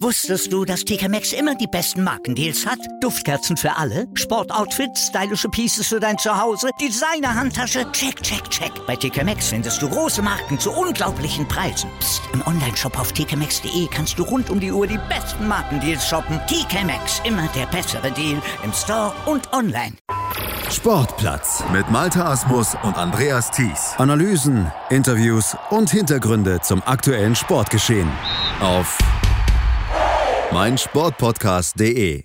Wusstest du, dass TK Maxx immer die besten Markendeals hat? Duftkerzen für alle, Sportoutfits, stylische Pieces für dein Zuhause, Designer-Handtasche, check, check, check. Bei TK Maxx findest du große Marken zu unglaublichen Preisen. Psst. im Onlineshop auf tkmaxx.de kannst du rund um die Uhr die besten Markendeals shoppen. TK Maxx, immer der bessere Deal im Store und online. Sportplatz mit Malta Asmus und Andreas Thies. Analysen, Interviews und Hintergründe zum aktuellen Sportgeschehen auf meinsportpodcast.de.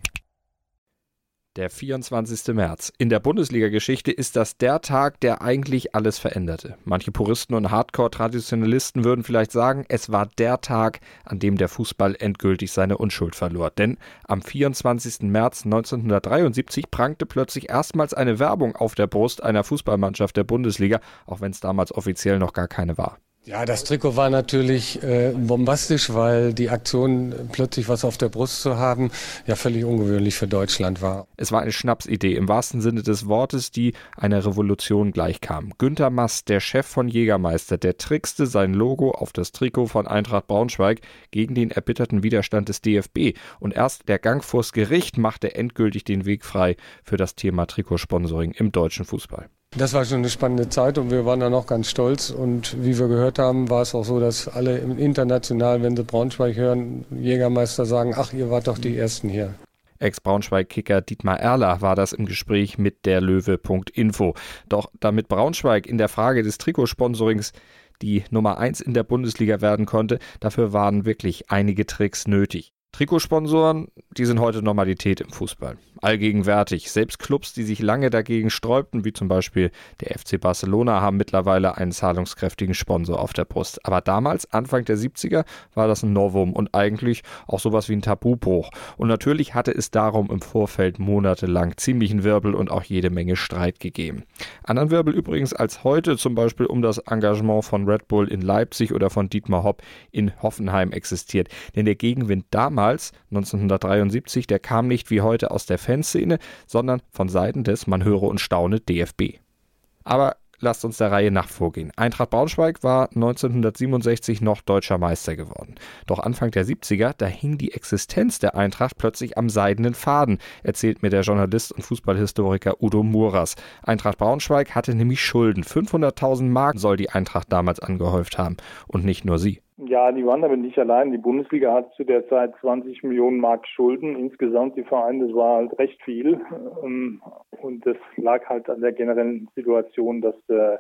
Der 24. März. In der Bundesliga-Geschichte ist das der Tag, der eigentlich alles veränderte. Manche Puristen und Hardcore-Traditionalisten würden vielleicht sagen, es war der Tag, an dem der Fußball endgültig seine Unschuld verlor. Denn am 24. März 1973 prangte plötzlich erstmals eine Werbung auf der Brust einer Fußballmannschaft der Bundesliga, auch wenn es damals offiziell noch gar keine war. Ja, das Trikot war natürlich äh, bombastisch, weil die Aktion, plötzlich was auf der Brust zu haben, ja völlig ungewöhnlich für Deutschland war. Es war eine Schnapsidee im wahrsten Sinne des Wortes, die einer Revolution gleichkam. Günter Mast, der Chef von Jägermeister, der trickste sein Logo auf das Trikot von Eintracht Braunschweig gegen den erbitterten Widerstand des DFB. Und erst der Gang vors Gericht machte endgültig den Weg frei für das Thema Trikotsponsoring im deutschen Fußball. Das war schon eine spannende Zeit und wir waren da noch ganz stolz. Und wie wir gehört haben, war es auch so, dass alle international, wenn sie Braunschweig hören, Jägermeister sagen, ach, ihr wart doch die Ersten hier. Ex-Braunschweig-Kicker Dietmar Erler war das im Gespräch mit der Löwe.info. Doch damit Braunschweig in der Frage des Trikotsponsorings die Nummer 1 in der Bundesliga werden konnte, dafür waren wirklich einige Tricks nötig. Trikotsponsoren, die sind heute Normalität im Fußball. Allgegenwärtig. Selbst Clubs, die sich lange dagegen sträubten, wie zum Beispiel der FC Barcelona, haben mittlerweile einen zahlungskräftigen Sponsor auf der Brust. Aber damals, Anfang der 70er, war das ein Novum und eigentlich auch sowas wie ein Tabubruch. Und natürlich hatte es darum im Vorfeld monatelang ziemlichen Wirbel und auch jede Menge Streit gegeben. Anderen Wirbel übrigens als heute, zum Beispiel um das Engagement von Red Bull in Leipzig oder von Dietmar Hopp in Hoffenheim existiert. Denn der Gegenwind damals damals, 1973, der kam nicht wie heute aus der Fanszene, sondern von Seiten des, man höre und staune, DFB. Aber lasst uns der Reihe nach vorgehen. Eintracht Braunschweig war 1967 noch deutscher Meister geworden. Doch Anfang der 70er, da hing die Existenz der Eintracht plötzlich am seidenen Faden, erzählt mir der Journalist und Fußballhistoriker Udo Muras. Eintracht Braunschweig hatte nämlich Schulden. 500.000 Mark soll die Eintracht damals angehäuft haben. Und nicht nur sie. Ja, die waren damit nicht allein. Die Bundesliga hat zu der Zeit 20 Millionen Mark Schulden. Insgesamt die Vereine, das war halt recht viel. Ähm, und das lag halt an der generellen Situation, dass äh,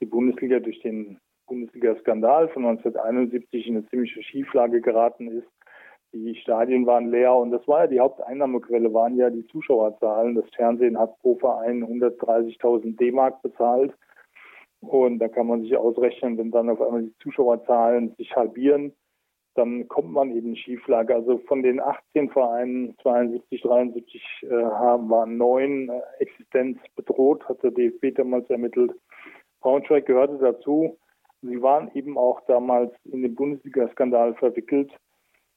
die Bundesliga durch den Bundesliga-Skandal von 1971 in eine ziemliche Schieflage geraten ist. Die Stadien waren leer und das war ja die Haupteinnahmequelle, waren ja die Zuschauerzahlen. Das Fernsehen hat pro Verein 130.000 D-Mark bezahlt. Und da kann man sich ausrechnen, wenn dann auf einmal die Zuschauerzahlen sich halbieren, dann kommt man eben in Schieflage. Also von den 18 Vereinen, 72, 73 äh, haben, waren neun äh, Existenz bedroht, hat der DFB damals ermittelt. Braunschweig gehörte dazu. Sie waren eben auch damals in den Bundesliga-Skandal verwickelt.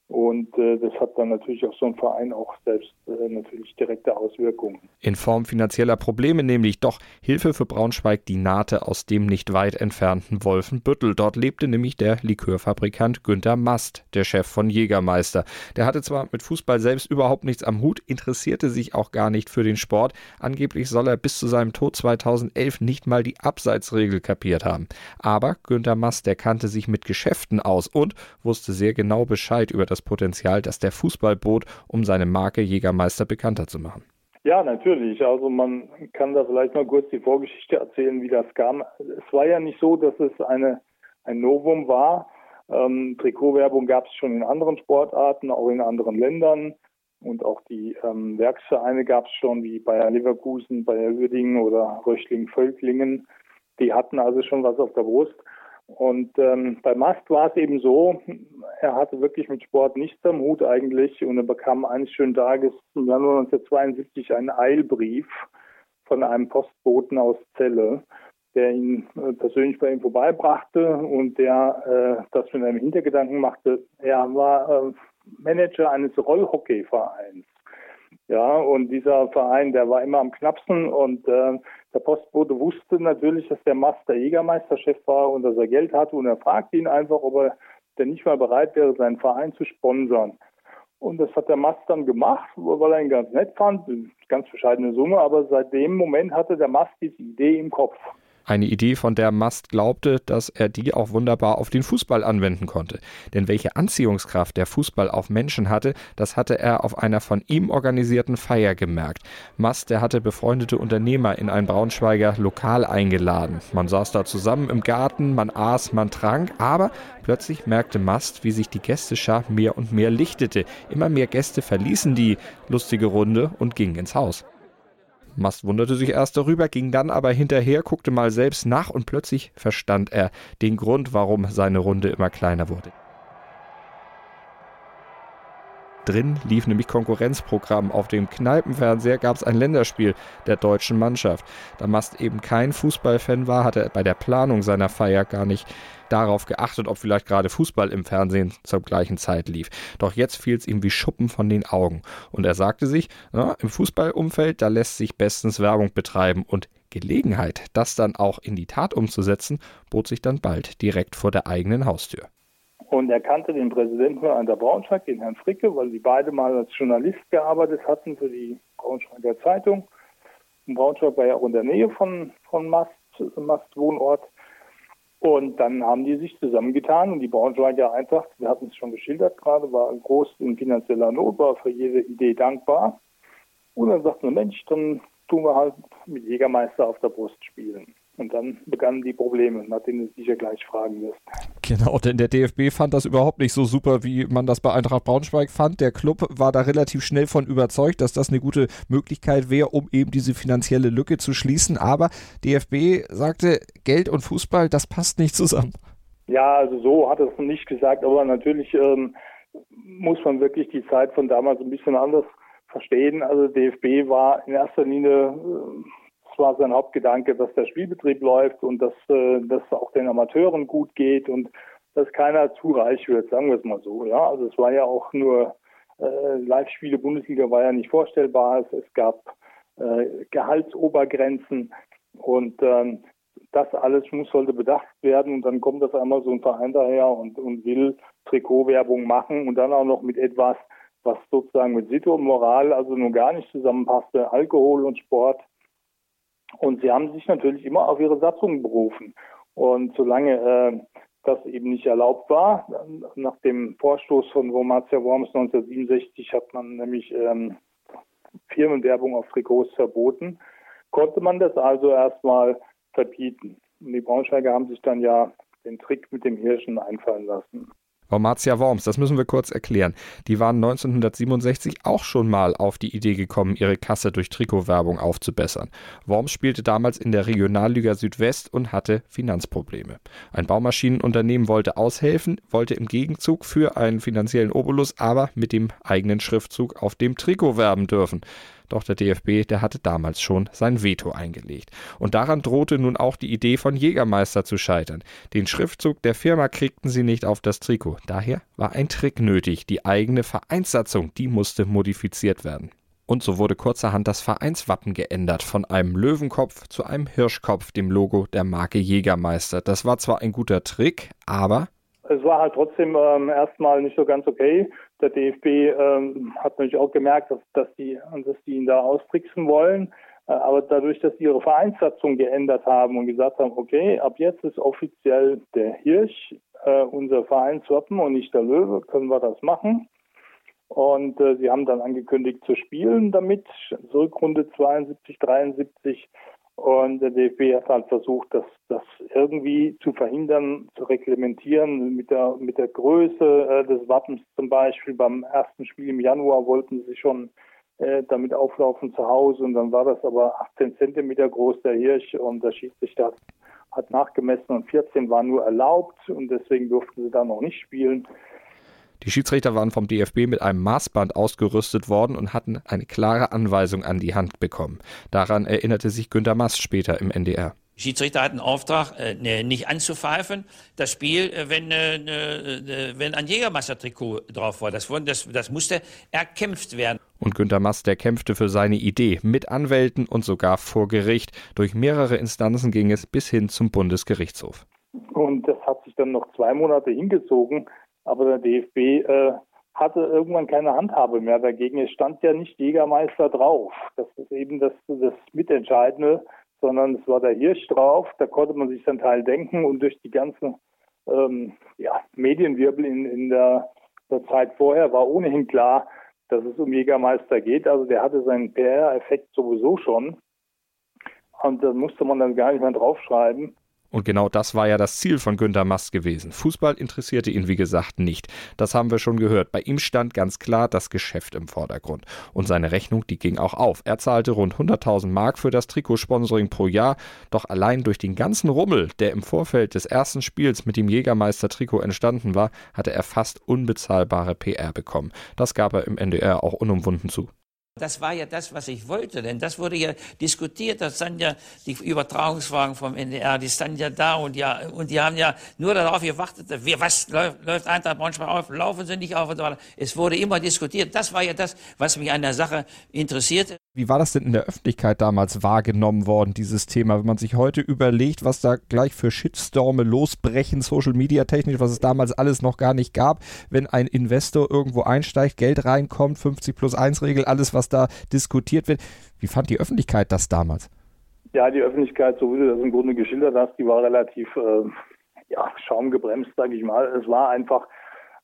Und äh, das hat dann natürlich auch so ein Verein auch selbst äh, natürlich direkte Auswirkungen. In Form finanzieller Probleme nämlich doch Hilfe für Braunschweig die nahte aus dem nicht weit entfernten Wolfenbüttel. Dort lebte nämlich der Likörfabrikant Günter Mast, der Chef von Jägermeister. Der hatte zwar mit Fußball selbst überhaupt nichts am Hut, interessierte sich auch gar nicht für den Sport. Angeblich soll er bis zu seinem Tod 2011 nicht mal die Abseitsregel kapiert haben. Aber Günter Mast, der kannte sich mit Geschäften aus und wusste sehr genau Bescheid über das das Potenzial, das der Fußball bot, um seine Marke Jägermeister bekannter zu machen. Ja, natürlich. Also man kann da vielleicht mal kurz die Vorgeschichte erzählen, wie das kam. Es war ja nicht so, dass es eine, ein Novum war. Ähm, Trikotwerbung gab es schon in anderen Sportarten, auch in anderen Ländern. Und auch die ähm, Werksvereine gab es schon, wie Bayer Leverkusen, Bayer Uerdingen oder Röchling-Völklingen. Die hatten also schon was auf der Brust. Und ähm, bei Mast war es eben so, er hatte wirklich mit Sport nichts am Hut eigentlich und er bekam eines schönen Tages im Januar 1972 einen Eilbrief von einem Postboten aus Celle, der ihn äh, persönlich bei ihm vorbeibrachte und der äh, das mit einem Hintergedanken machte. Er war äh, Manager eines Rollhockeyvereins. Ja, und dieser Verein, der war immer am knappsten und äh, der Postbote wusste natürlich, dass der Master Jägermeisterchef war und dass er Geld hatte und er fragte ihn einfach, ob er der nicht mal bereit wäre, seinen Verein zu sponsern. Und das hat der Mast dann gemacht, weil er ihn ganz nett fand, ganz bescheidene Summe, aber seit dem Moment hatte der Mast diese Idee im Kopf. Eine Idee, von der Mast glaubte, dass er die auch wunderbar auf den Fußball anwenden konnte. Denn welche Anziehungskraft der Fußball auf Menschen hatte, das hatte er auf einer von ihm organisierten Feier gemerkt. Mast, der hatte befreundete Unternehmer in ein Braunschweiger Lokal eingeladen. Man saß da zusammen im Garten, man aß, man trank, aber plötzlich merkte Mast, wie sich die Gästeschar mehr und mehr lichtete. Immer mehr Gäste verließen die lustige Runde und gingen ins Haus. Mast wunderte sich erst darüber, ging dann aber hinterher, guckte mal selbst nach und plötzlich verstand er den Grund, warum seine Runde immer kleiner wurde. Drin lief nämlich Konkurrenzprogramm. Auf dem Kneipenfernseher gab es ein Länderspiel der deutschen Mannschaft. Da Mast eben kein Fußballfan war, hatte er bei der Planung seiner Feier gar nicht darauf geachtet, ob vielleicht gerade Fußball im Fernsehen zur gleichen Zeit lief. Doch jetzt fiel es ihm wie Schuppen von den Augen. Und er sagte sich, na, im Fußballumfeld, da lässt sich bestens Werbung betreiben und Gelegenheit, das dann auch in die Tat umzusetzen, bot sich dann bald direkt vor der eigenen Haustür. Und er kannte den Präsidenten an der Braunschweig, den Herrn Fricke, weil die beide mal als Journalist gearbeitet hatten für die Braunschweiger Zeitung. Und Braunschweig war ja auch in der Nähe von, von Mast, Mast Wohnort. Und dann haben die sich zusammengetan und die Braunschweiger Eintracht, wir hatten es schon geschildert gerade, war groß in finanzieller Not, war für jede Idee dankbar. Und dann sagten wir, Mensch, dann tun wir halt mit Jägermeister auf der Brust spielen. Und dann begannen die Probleme, nach denen du sicher gleich fragen wirst. Genau, denn der DFB fand das überhaupt nicht so super, wie man das bei Eintracht Braunschweig fand. Der Club war da relativ schnell von überzeugt, dass das eine gute Möglichkeit wäre, um eben diese finanzielle Lücke zu schließen. Aber DFB sagte, Geld und Fußball, das passt nicht zusammen. Ja, also so hat er es nicht gesagt, aber natürlich ähm, muss man wirklich die Zeit von damals ein bisschen anders verstehen. Also DFB war in erster Linie äh, war sein Hauptgedanke, dass der Spielbetrieb läuft und dass äh, das auch den Amateuren gut geht und dass keiner zu reich wird, sagen wir es mal so. Ja, also es war ja auch nur äh, Live-Spiele Bundesliga war ja nicht vorstellbar. Es, es gab äh, Gehaltsobergrenzen und ähm, das alles muss sollte bedacht werden und dann kommt das einmal so ein Verein daher und, und will Trikotwerbung machen und dann auch noch mit etwas, was sozusagen mit Sitte und Moral also nun gar nicht zusammenpasste, Alkohol und Sport. Und sie haben sich natürlich immer auf ihre Satzungen berufen. Und solange äh, das eben nicht erlaubt war, nach dem Vorstoß von Wormatia Worms 1967 hat man nämlich ähm, Firmenwerbung auf Trikots verboten, konnte man das also erstmal verbieten. Und die Braunschweiger haben sich dann ja den Trick mit dem Hirschen einfallen lassen. Wormatia Worms, das müssen wir kurz erklären. Die waren 1967 auch schon mal auf die Idee gekommen, ihre Kasse durch Trikotwerbung aufzubessern. Worms spielte damals in der Regionalliga Südwest und hatte Finanzprobleme. Ein Baumaschinenunternehmen wollte aushelfen, wollte im Gegenzug für einen finanziellen Obolus aber mit dem eigenen Schriftzug auf dem Trikot werben dürfen. Doch der DFB, der hatte damals schon sein Veto eingelegt. Und daran drohte nun auch die Idee von Jägermeister zu scheitern. Den Schriftzug der Firma kriegten sie nicht auf das Trikot. Daher war ein Trick nötig. Die eigene Vereinssatzung, die musste modifiziert werden. Und so wurde kurzerhand das Vereinswappen geändert von einem Löwenkopf zu einem Hirschkopf, dem Logo der Marke Jägermeister. Das war zwar ein guter Trick, aber es war halt trotzdem ähm, erstmal nicht so ganz okay. Der DFB ähm, hat natürlich auch gemerkt, dass, dass, die, dass die ihn da austricksen wollen. Äh, aber dadurch, dass sie ihre Vereinssatzung geändert haben und gesagt haben, okay, ab jetzt ist offiziell der Hirsch äh, unser Vereinswappen und nicht der Löwe, können wir das machen. Und äh, sie haben dann angekündigt zu spielen damit, Rückrunde 72, 73. Und der DFB hat halt versucht, das, das irgendwie zu verhindern, zu reglementieren mit der, mit der Größe äh, des Wappens zum Beispiel. Beim ersten Spiel im Januar wollten sie schon äh, damit auflaufen zu Hause und dann war das aber 18 Zentimeter groß, der Hirsch, und der Schiedsrichter hat nachgemessen und 14 waren nur erlaubt und deswegen durften sie da noch nicht spielen. Die Schiedsrichter waren vom DFB mit einem Maßband ausgerüstet worden und hatten eine klare Anweisung an die Hand bekommen. Daran erinnerte sich Günter Mast später im NDR. Die Schiedsrichter hatten Auftrag, äh, ne, nicht anzupfeifen, das Spiel, äh, wenn, äh, ne, wenn ein Jägermeister-Trikot drauf war. Das, das, das musste erkämpft werden. Und Günter Mast, der kämpfte für seine Idee mit Anwälten und sogar vor Gericht. Durch mehrere Instanzen ging es bis hin zum Bundesgerichtshof. Und das hat sich dann noch zwei Monate hingezogen, aber der DFB äh, hatte irgendwann keine Handhabe mehr dagegen. Es stand ja nicht Jägermeister drauf. Das ist eben das, das Mitentscheidende, sondern es war der Hirsch drauf. Da konnte man sich sein Teil denken und durch die ganzen ähm, ja, Medienwirbel in, in der, der Zeit vorher war ohnehin klar, dass es um Jägermeister geht. Also der hatte seinen PR-Effekt sowieso schon. Und da musste man dann gar nicht mehr draufschreiben. Und genau das war ja das Ziel von Günter Mast gewesen. Fußball interessierte ihn, wie gesagt, nicht. Das haben wir schon gehört. Bei ihm stand ganz klar das Geschäft im Vordergrund. Und seine Rechnung, die ging auch auf. Er zahlte rund 100.000 Mark für das Trikotsponsoring pro Jahr. Doch allein durch den ganzen Rummel, der im Vorfeld des ersten Spiels mit dem Jägermeister-Trikot entstanden war, hatte er fast unbezahlbare PR bekommen. Das gab er im NDR auch unumwunden zu. Das war ja das, was ich wollte, denn das wurde ja diskutiert. Das sind ja die Übertragungswagen vom NDR, die standen ja da und ja und die haben ja nur darauf gewartet, wie, was läuft, läuft Eintracht manchmal auf, laufen sie nicht auf und so weiter. Es wurde immer diskutiert. Das war ja das, was mich an der Sache interessierte. Wie war das denn in der Öffentlichkeit damals wahrgenommen worden, dieses Thema? Wenn man sich heute überlegt, was da gleich für Shitstorme losbrechen, Social Media technisch, was es damals alles noch gar nicht gab, wenn ein Investor irgendwo einsteigt, Geld reinkommt, 50 plus 1 Regel, alles, was da diskutiert wird. Wie fand die Öffentlichkeit das damals? Ja, die Öffentlichkeit, so wie du das im Grunde geschildert hast, die war relativ äh, ja, schaumgebremst, sage ich mal. Es war einfach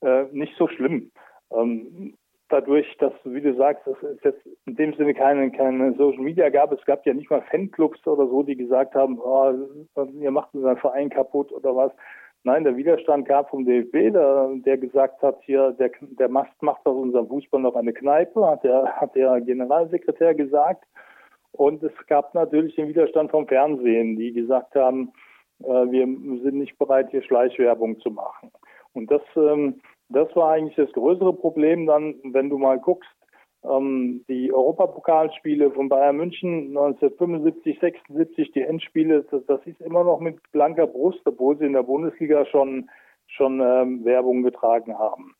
äh, nicht so schlimm. Ähm, dadurch, dass, wie du sagst, es jetzt in dem Sinne keine, keine Social Media gab. Es gab ja nicht mal Fanclubs oder so, die gesagt haben, oh, ihr macht unseren Verein kaputt oder was. Nein, der Widerstand gab vom DFB, der, der gesagt hat, hier, der, der Mast macht aus unserem Fußball noch eine Kneipe, hat der, hat der Generalsekretär gesagt. Und es gab natürlich den Widerstand vom Fernsehen, die gesagt haben, äh, wir sind nicht bereit, hier Schleichwerbung zu machen. Und das ähm, das war eigentlich das größere Problem dann, wenn du mal guckst, ähm, die Europapokalspiele von Bayern München 1975, 76, die Endspiele, das, das, ist immer noch mit blanker Brust, obwohl sie in der Bundesliga schon, schon ähm, Werbung getragen haben.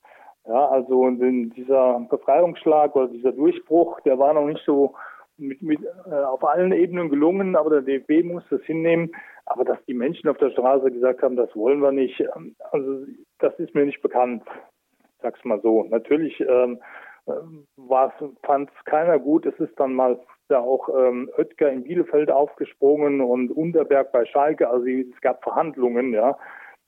Ja, also dieser Befreiungsschlag oder dieser Durchbruch, der war noch nicht so mit, mit, äh, auf allen Ebenen gelungen, aber der DFB muss das hinnehmen. Aber dass die Menschen auf der Straße gesagt haben, das wollen wir nicht, ähm, also das ist mir nicht bekannt. Sag's mal so. Natürlich ähm, äh, fand es keiner gut. Es ist dann mal ja auch ähm, Oetker in Bielefeld aufgesprungen und Unterberg bei Schalke. Also es gab Verhandlungen, ja.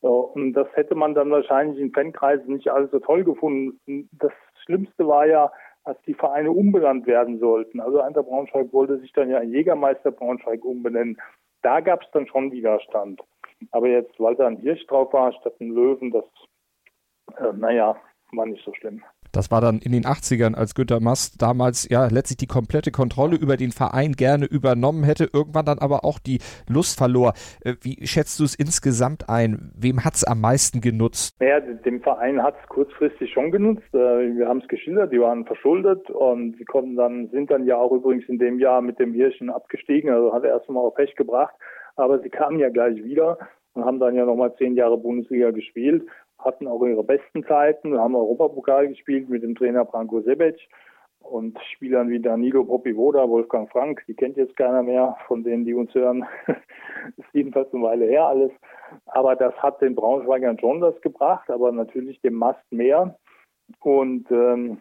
Und das hätte man dann wahrscheinlich in Fankreisen nicht alles so toll gefunden. Das Schlimmste war ja, als die Vereine umbenannt werden sollten. Also Eintracht Braunschweig wollte sich dann ja in Jägermeister Braunschweig umbenennen. Da gab es dann schon Widerstand. Aber jetzt, weil da ein Hirsch drauf war statt ein Löwen, das, äh, naja, war nicht so schlimm. Das war dann in den 80ern, als Günter Mast damals ja letztlich die komplette Kontrolle über den Verein gerne übernommen hätte, irgendwann dann aber auch die Lust verlor. Äh, wie schätzt du es insgesamt ein? Wem hat es am meisten genutzt? Naja, dem Verein hat es kurzfristig schon genutzt. Äh, wir haben es geschildert, die waren verschuldet und sie konnten dann, sind dann ja auch übrigens in dem Jahr mit dem Hirschen abgestiegen, also hat er erstmal auch Pech gebracht. Aber sie kamen ja gleich wieder und haben dann ja nochmal zehn Jahre Bundesliga gespielt hatten auch ihre besten Zeiten, haben Europapokal gespielt mit dem Trainer Branko Sebec und Spielern wie Danilo Popivoda, Wolfgang Frank, die kennt jetzt keiner mehr von denen, die uns hören. ist jedenfalls eine Weile her alles. Aber das hat den Braunschweigern schon das gebracht, aber natürlich dem Mast mehr. Und ähm,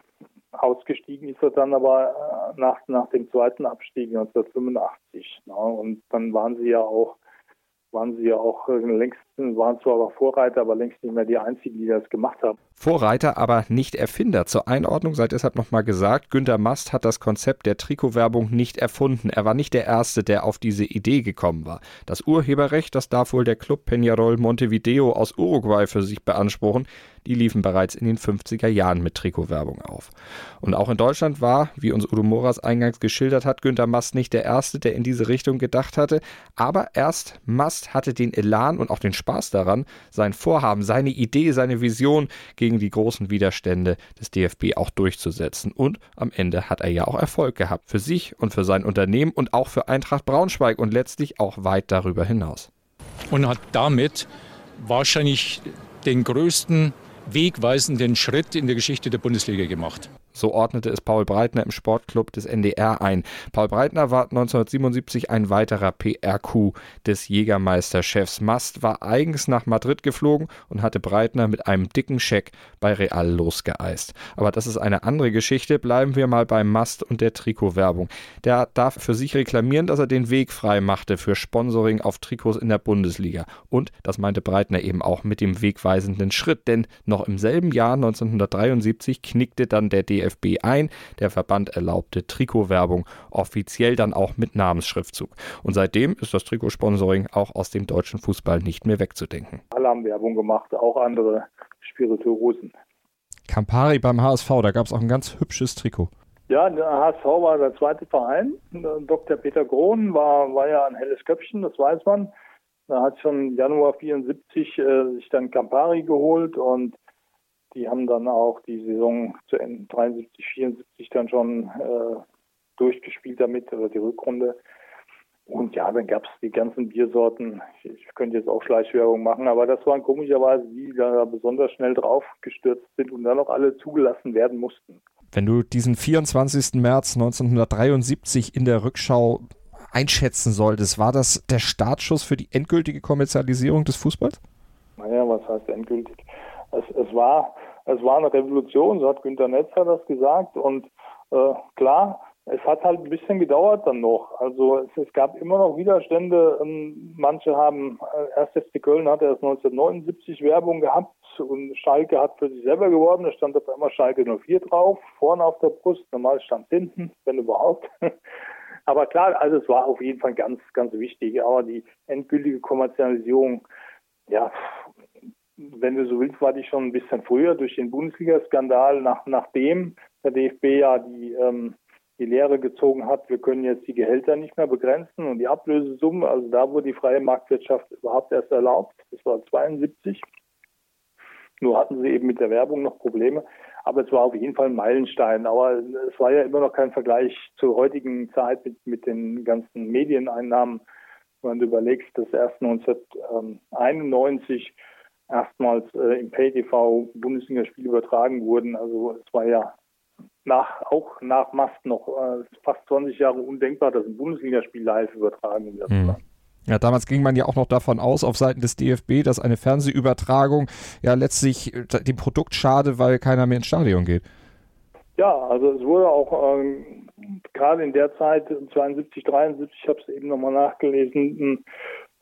ausgestiegen ist er dann aber äh, nach, nach dem zweiten Abstieg 1985. Ne? Und dann waren sie ja auch waren sie ja auch äh, längst, waren zwar aber Vorreiter, aber längst nicht mehr die einzigen, die das gemacht haben. Vorreiter, aber nicht Erfinder. Zur Einordnung sei deshalb nochmal gesagt, Günter Mast hat das Konzept der Trikotwerbung nicht erfunden. Er war nicht der Erste, der auf diese Idee gekommen war. Das Urheberrecht, das darf wohl der Club Peñarol Montevideo aus Uruguay für sich beanspruchen die liefen bereits in den 50er Jahren mit Trikotwerbung auf. Und auch in Deutschland war, wie uns Udo Moras eingangs geschildert hat, Günter Mast nicht der Erste, der in diese Richtung gedacht hatte. Aber erst Mast hatte den Elan und auch den Spaß daran, sein Vorhaben, seine Idee, seine Vision gegen die großen Widerstände des DFB auch durchzusetzen. Und am Ende hat er ja auch Erfolg gehabt. Für sich und für sein Unternehmen und auch für Eintracht Braunschweig und letztlich auch weit darüber hinaus. Und hat damit wahrscheinlich den größten wegweisenden Schritt in der Geschichte der Bundesliga gemacht. So ordnete es Paul Breitner im Sportclub des NDR ein. Paul Breitner war 1977 ein weiterer PR-Coup des Jägermeisterchefs. Mast war eigens nach Madrid geflogen und hatte Breitner mit einem dicken Scheck bei Real losgeeist. Aber das ist eine andere Geschichte. Bleiben wir mal beim Mast und der Trikotwerbung. Der darf für sich reklamieren, dass er den Weg frei machte für Sponsoring auf Trikots in der Bundesliga. Und das meinte Breitner eben auch mit dem wegweisenden Schritt, denn noch im selben Jahr 1973 knickte dann der DFB ein. Der Verband erlaubte Trikotwerbung offiziell dann auch mit Namensschriftzug. Und seitdem ist das Trikotsponsoring auch aus dem deutschen Fußball nicht mehr wegzudenken. Alle haben Werbung gemacht, auch andere Spirituosen. Campari beim HSV, da gab es auch ein ganz hübsches Trikot. Ja, der HSV war der zweite Verein. Dr. Peter Grohn war, war ja ein helles Köpfchen, das weiß man. Er hat schon Januar 74 äh, sich dann Campari geholt und die haben dann auch die Saison zu Ende 73, 74 dann schon äh, durchgespielt damit, oder die Rückrunde. Und ja, dann gab es die ganzen Biersorten. Ich, ich, könnte jetzt auch Schleichwerbung machen, aber das waren komischerweise die, die da besonders schnell drauf gestürzt sind und dann noch alle zugelassen werden mussten. Wenn du diesen 24. März 1973 in der Rückschau einschätzen solltest, war das der Startschuss für die endgültige Kommerzialisierung des Fußballs? Naja, was heißt endgültig? Es, es, war, es war eine Revolution, so hat Günter Netzer das gesagt. Und äh, klar, es hat halt ein bisschen gedauert dann noch. Also es, es gab immer noch Widerstände. Ähm, manche haben, äh, erst FC Köln hatte erst 1979 Werbung gehabt und Schalke hat für sich selber geworben. Da stand auf einmal Schalke 04 drauf, vorne auf der Brust. Normal stand hinten, wenn überhaupt. Aber klar, also es war auf jeden Fall ganz, ganz wichtig. Aber die endgültige Kommerzialisierung, ja, wenn du so willst, war die schon ein bisschen früher durch den Bundesliga-Skandal, nach, nachdem der DFB ja die, ähm, die Lehre gezogen hat, wir können jetzt die Gehälter nicht mehr begrenzen und die Ablösesummen, also da wurde die freie Marktwirtschaft überhaupt erst erlaubt, das war 72. Nur hatten sie eben mit der Werbung noch Probleme. Aber es war auf jeden Fall ein Meilenstein. Aber es war ja immer noch kein Vergleich zur heutigen Zeit mit, mit den ganzen Medieneinnahmen. Wenn du überlegst, dass erst 1991 erstmals äh, im PayTV Bundesligaspiele übertragen wurden. Also es war ja nach, auch nach Mast noch äh, fast 20 Jahre undenkbar, dass ein Bundesligaspiel live übertragen wird. Mhm. Ja, damals ging man ja auch noch davon aus, auf Seiten des DFB, dass eine Fernsehübertragung ja letztlich äh, dem Produkt schade, weil keiner mehr ins Stadion geht. Ja, also es wurde auch ähm, gerade in der Zeit 72, 73, ich habe es eben nochmal nachgelesen,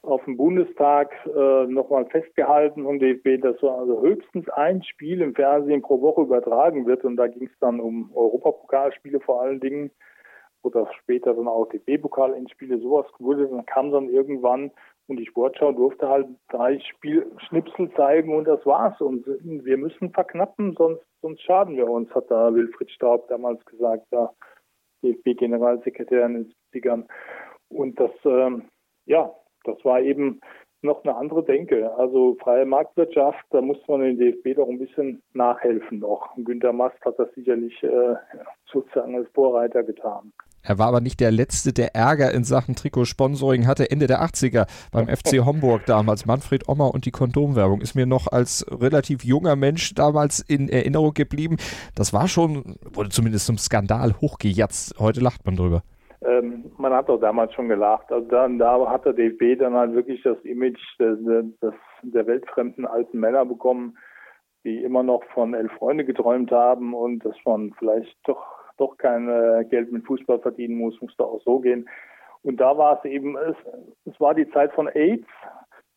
auf dem Bundestag äh, nochmal festgehalten vom DFB, dass so also höchstens ein Spiel im Fernsehen pro Woche übertragen wird. Und da ging es dann um Europapokalspiele vor allen Dingen oder später dann auch DB-Pokal-Endspiele, sowas wurde. Dann kam dann irgendwann und die Sportschau durfte halt drei Spielschnipsel zeigen und das war's. Und wir müssen verknappen, sonst, sonst schaden wir uns, hat da Wilfried Staub damals gesagt, der DFB-Generalsekretär in den 70ern. Und das, ähm, ja, das war eben noch eine andere Denke. Also freie Marktwirtschaft, da muss man den DFB doch ein bisschen nachhelfen noch. Günter Mast hat das sicherlich äh, sozusagen als Vorreiter getan. Er war aber nicht der Letzte, der Ärger in Sachen Trikotsponsoring hatte. Ende der 80er beim FC Homburg damals. Manfred Ommer und die Kondomwerbung ist mir noch als relativ junger Mensch damals in Erinnerung geblieben. Das war schon, wurde zumindest zum Skandal hochgejatzt. Heute lacht man drüber. Ähm, man hat doch damals schon gelacht. Also dann, da hat der DFB dann halt wirklich das Image des, des, der weltfremden alten Männer bekommen, die immer noch von elf Freunde geträumt haben und dass man vielleicht doch doch kein äh, Geld mit Fußball verdienen muss, muss da auch so gehen. Und da war es eben, es, es war die Zeit von AIDS,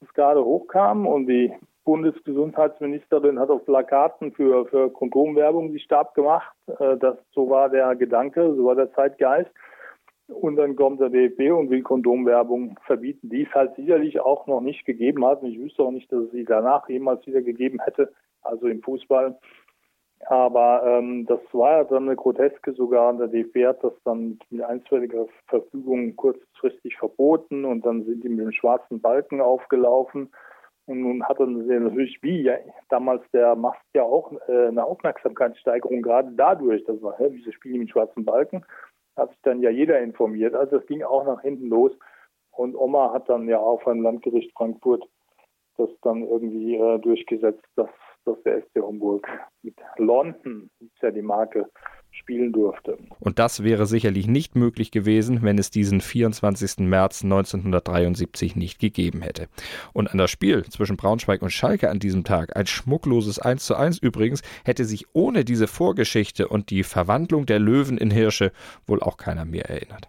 das gerade hochkam und die Bundesgesundheitsministerin hat auf Plakaten für, für Kondomwerbung sich stark gemacht. Äh, das, so war der Gedanke, so war der Zeitgeist. Und dann kommt der DFB und will Kondomwerbung verbieten, die es halt sicherlich auch noch nicht gegeben hat. Und ich wüsste auch nicht, dass es sie danach jemals wieder gegeben hätte, also im Fußball. Aber ähm, das war ja dann eine Groteske sogar. Der DFB hat das dann mit einstweiliger Verfügung kurzfristig verboten und dann sind die mit dem schwarzen Balken aufgelaufen. Und nun hat er natürlich wie ja, damals der Mast ja auch äh, eine Aufmerksamkeitssteigerung, gerade dadurch, dass wir, hä, wieso spielen die mit schwarzen Balken? Hat sich dann ja jeder informiert. Also das ging auch nach hinten los. Und Oma hat dann ja auf einem Landgericht Frankfurt das dann irgendwie äh, durchgesetzt, dass, dass der SC Homburg mit London, ist ja die Marke, spielen durfte. Und das wäre sicherlich nicht möglich gewesen, wenn es diesen 24. März 1973 nicht gegeben hätte. Und an das Spiel zwischen Braunschweig und Schalke an diesem Tag, ein schmuckloses 1 zu 1 übrigens, hätte sich ohne diese Vorgeschichte und die Verwandlung der Löwen in Hirsche wohl auch keiner mehr erinnert.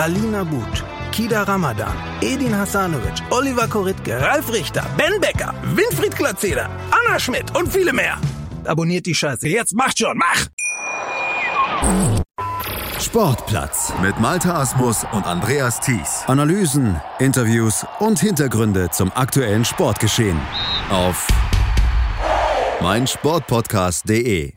Alina But, Kida Ramadan, Edin Hasanovic, Oliver Koritke, Ralf Richter, Ben Becker, Winfried Glatzeder, Anna Schmidt und viele mehr. Abonniert die Scheiße. Jetzt macht schon, mach! Sportplatz mit Malta Asmus und Andreas Thies. Analysen, Interviews und Hintergründe zum aktuellen Sportgeschehen auf meinsportpodcast.de.